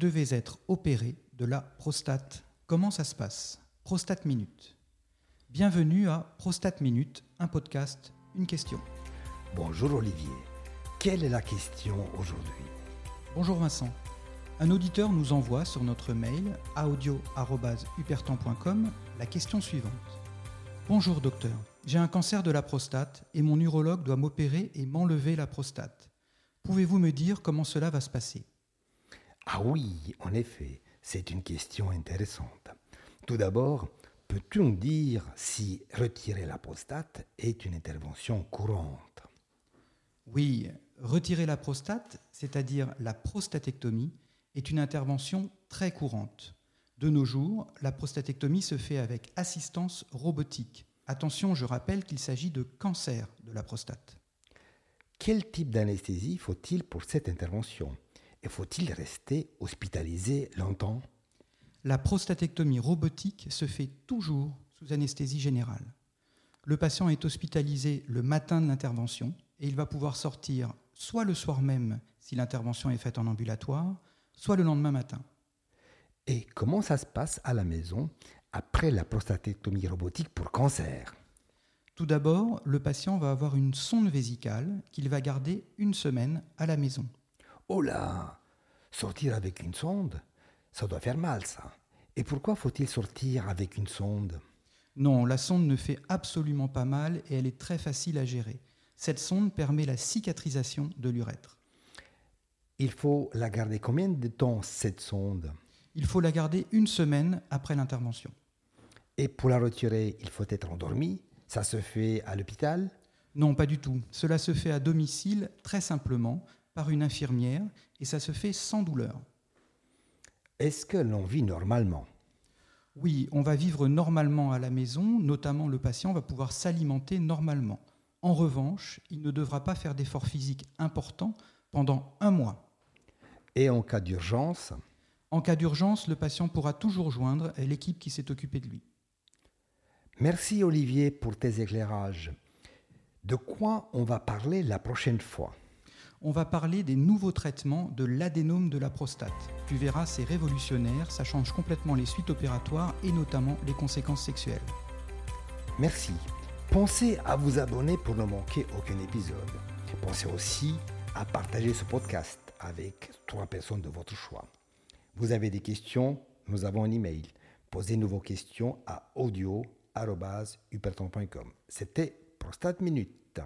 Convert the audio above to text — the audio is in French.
devez être opéré de la prostate. Comment ça se passe? Prostate Minute. Bienvenue à Prostate Minute, un podcast, une question. Bonjour Olivier. Quelle est la question aujourd'hui? Bonjour Vincent. Un auditeur nous envoie sur notre mail audio.hupertan.com la question suivante. Bonjour docteur, j'ai un cancer de la prostate et mon urologue doit m'opérer et m'enlever la prostate. Pouvez-vous me dire comment cela va se passer? Ah oui, en effet, c'est une question intéressante. Tout d'abord, peux-tu nous dire si retirer la prostate est une intervention courante? Oui, retirer la prostate, c'est-à-dire la prostatectomie, est une intervention très courante. De nos jours, la prostatectomie se fait avec assistance robotique. Attention, je rappelle qu'il s'agit de cancer de la prostate. Quel type d'anesthésie faut-il pour cette intervention? Et faut-il rester hospitalisé longtemps? La prostatectomie robotique se fait toujours sous anesthésie générale. Le patient est hospitalisé le matin de l'intervention et il va pouvoir sortir soit le soir même si l'intervention est faite en ambulatoire, soit le lendemain matin. Et comment ça se passe à la maison après la prostatectomie robotique pour cancer? Tout d'abord, le patient va avoir une sonde vésicale qu'il va garder une semaine à la maison. Oh là Sortir avec une sonde Ça doit faire mal, ça. Et pourquoi faut-il sortir avec une sonde? Non, la sonde ne fait absolument pas mal et elle est très facile à gérer. Cette sonde permet la cicatrisation de l'urètre. Il faut la garder combien de temps, cette sonde? Il faut la garder une semaine après l'intervention. Et pour la retirer, il faut être endormi? Ça se fait à l'hôpital? Non, pas du tout. Cela se fait à domicile très simplement par une infirmière et ça se fait sans douleur. Est-ce que l'on vit normalement? Oui, on va vivre normalement à la maison, notamment le patient va pouvoir s'alimenter normalement. En revanche, il ne devra pas faire d'efforts physiques importants pendant un mois. Et en cas d'urgence? En cas d'urgence, le patient pourra toujours joindre l'équipe qui s'est occupée de lui. Merci Olivier pour tes éclairages. De quoi on va parler la prochaine fois? On va parler des nouveaux traitements de l'adénome de la prostate. Tu verras, c'est révolutionnaire, ça change complètement les suites opératoires et notamment les conséquences sexuelles. Merci. Pensez à vous abonner pour ne manquer aucun épisode. Pensez aussi à partager ce podcast avec trois personnes de votre choix. Vous avez des questions Nous avons un email. Posez-nous vos questions à audio.huperton.com. C'était Prostate Minute.